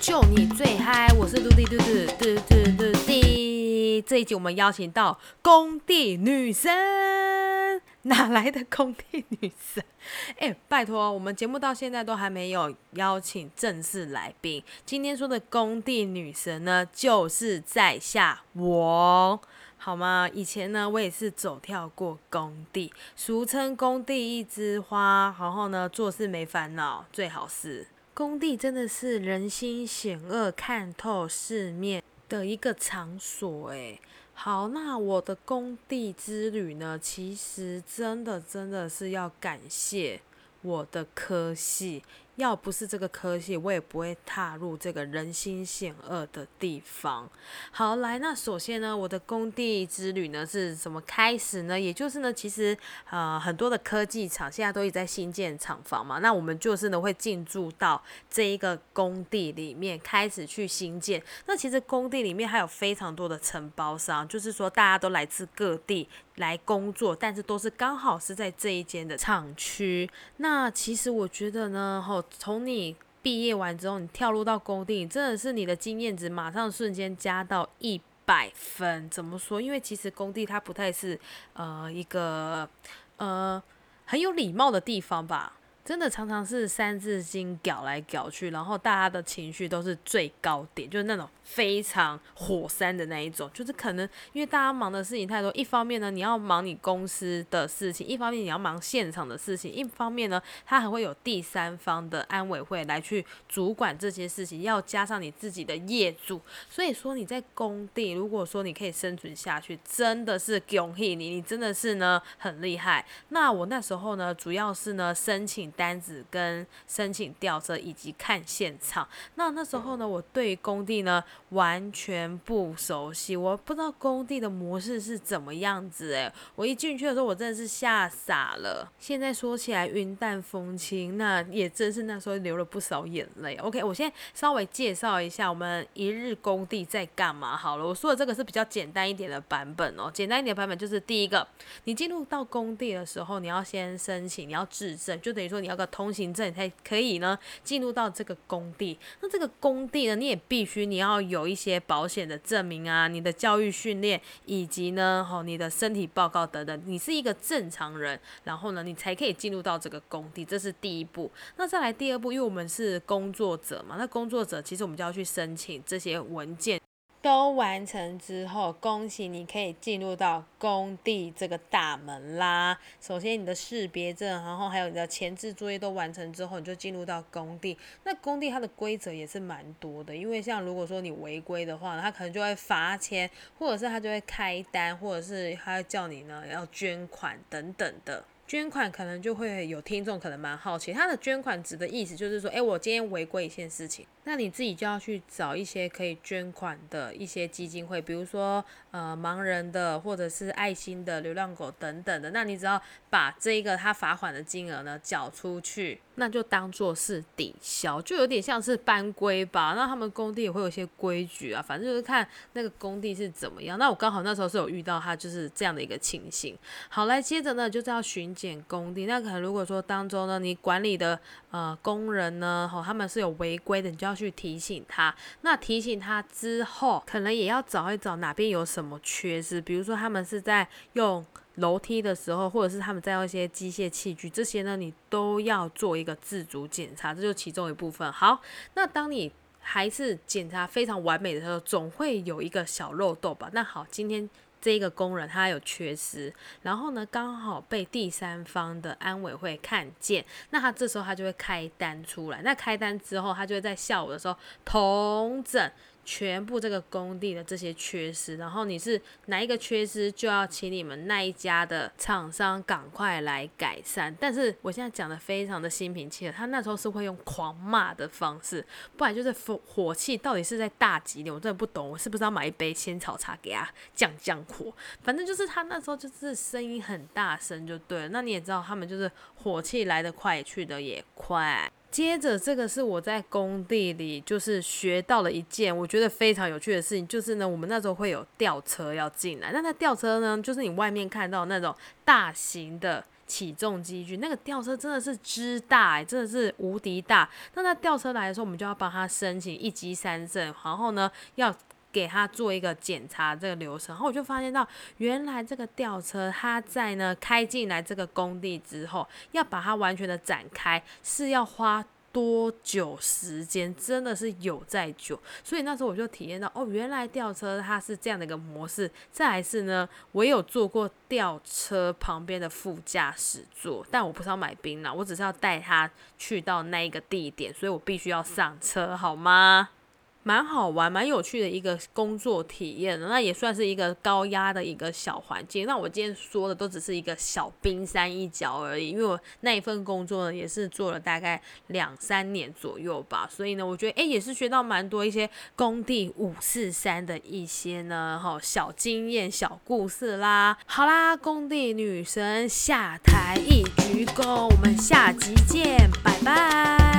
就你最嗨，我是嘟嘟嘟嘟嘟嘟嘟。这一集我们邀请到工地女神，哪来的工地女神？哎，拜托，我们节目到现在都还没有邀请正式来宾。今天说的工地女神呢，就是在下我。好吗？以前呢，我也是走跳过工地，俗称工地一枝花。然后呢，做事没烦恼，最好是工地真的是人心险恶、看透世面的一个场所。诶，好，那我的工地之旅呢，其实真的真的是要感谢我的科系。要不是这个科系，我也不会踏入这个人心险恶的地方。好，来，那首先呢，我的工地之旅呢是怎么开始呢？也就是呢，其实呃很多的科技厂现在都已在新建厂房嘛，那我们就是呢会进驻到这一个工地里面开始去新建。那其实工地里面还有非常多的承包商，就是说大家都来自各地来工作，但是都是刚好是在这一间的厂区。那其实我觉得呢，吼。从你毕业完之后，你跳入到工地，真的是你的经验值马上瞬间加到一百分。怎么说？因为其实工地它不太是呃一个呃很有礼貌的地方吧。真的常常是三字经搞来搞去，然后大家的情绪都是最高点，就是那种非常火山的那一种。就是可能因为大家忙的事情太多，一方面呢你要忙你公司的事情，一方面你要忙现场的事情，一方面呢他还会有第三方的安委会来去主管这些事情，要加上你自己的业主。所以说你在工地，如果说你可以生存下去，真的是恭喜你，你真的是呢很厉害。那我那时候呢，主要是呢申请。单子跟申请吊车以及看现场，那那时候呢，我对工地呢完全不熟悉，我不知道工地的模式是怎么样子诶，我一进去的时候，我真的是吓傻了。现在说起来云淡风轻，那也真是那时候流了不少眼泪。OK，我先稍微介绍一下我们一日工地在干嘛好了。我说的这个是比较简单一点的版本哦，简单一点版本就是第一个，你进入到工地的时候，你要先申请，你要质证，就等于说你。要个通行证才可以呢，进入到这个工地。那这个工地呢，你也必须你要有一些保险的证明啊，你的教育训练，以及呢，吼你的身体报告等等，你是一个正常人，然后呢，你才可以进入到这个工地。这是第一步。那再来第二步，因为我们是工作者嘛，那工作者其实我们就要去申请这些文件。都完成之后，恭喜你可以进入到工地这个大门啦。首先你的识别证，然后还有你的前置作业都完成之后，你就进入到工地。那工地它的规则也是蛮多的，因为像如果说你违规的话，他可能就会罚钱，或者是他就会开单，或者是他叫你呢要捐款等等的。捐款可能就会有听众可能蛮好奇，他的捐款值的意思就是说，哎，我今天违规一件事情。那你自己就要去找一些可以捐款的一些基金会，比如说呃盲人的或者是爱心的流浪狗等等的。那你只要把这一个他罚款的金额呢缴出去，那就当做是抵消，就有点像是班规吧。那他们工地也会有一些规矩啊，反正就是看那个工地是怎么样。那我刚好那时候是有遇到他就是这样的一个情形。好，来接着呢就是要寻建工地。那可能如果说当中呢你管理的呃工人呢，吼他们是有违规的，你就要。去提醒他，那提醒他之后，可能也要找一找哪边有什么缺失，比如说他们是在用楼梯的时候，或者是他们在用一些机械器具，这些呢你都要做一个自主检查，这就其中一部分。好，那当你还是检查非常完美的时候，总会有一个小漏洞吧？那好，今天。这个工人他有缺失，然后呢刚好被第三方的安委会看见，那他这时候他就会开单出来，那开单之后他就会在下午的时候同整。全部这个工地的这些缺失，然后你是哪一个缺失，就要请你们那一家的厂商赶快来改善。但是我现在讲的非常的心平气和，他那时候是会用狂骂的方式，不然就是火气到底是在大几点，我真的不懂。我是不是要买一杯仙草茶给他降降火？反正就是他那时候就是声音很大声就对了。那你也知道，他们就是火气来得快，去的也快。接着，这个是我在工地里就是学到了一件我觉得非常有趣的事情，就是呢，我们那时候会有吊车要进来。那那吊车呢，就是你外面看到那种大型的起重机具，那个吊车真的是之大，真的是无敌大。那那吊车来的时候，我们就要帮他申请一机三证，然后呢要。给他做一个检查这个流程，然后我就发现到，原来这个吊车它在呢开进来这个工地之后，要把它完全的展开，是要花多久时间？真的是有在久。所以那时候我就体验到，哦，原来吊车它是这样的一个模式。再来是呢，我有坐过吊车旁边的副驾驶座，但我不是要买槟榔，我只是要带他去到那一个地点，所以我必须要上车，好吗？蛮好玩、蛮有趣的一个工作体验，那也算是一个高压的一个小环境。那我今天说的都只是一个小冰山一角而已，因为我那一份工作呢也是做了大概两三年左右吧，所以呢，我觉得诶也是学到蛮多一些工地五四三的一些呢哈小经验、小故事啦。好啦，工地女神下台一鞠躬，我们下集见，拜拜。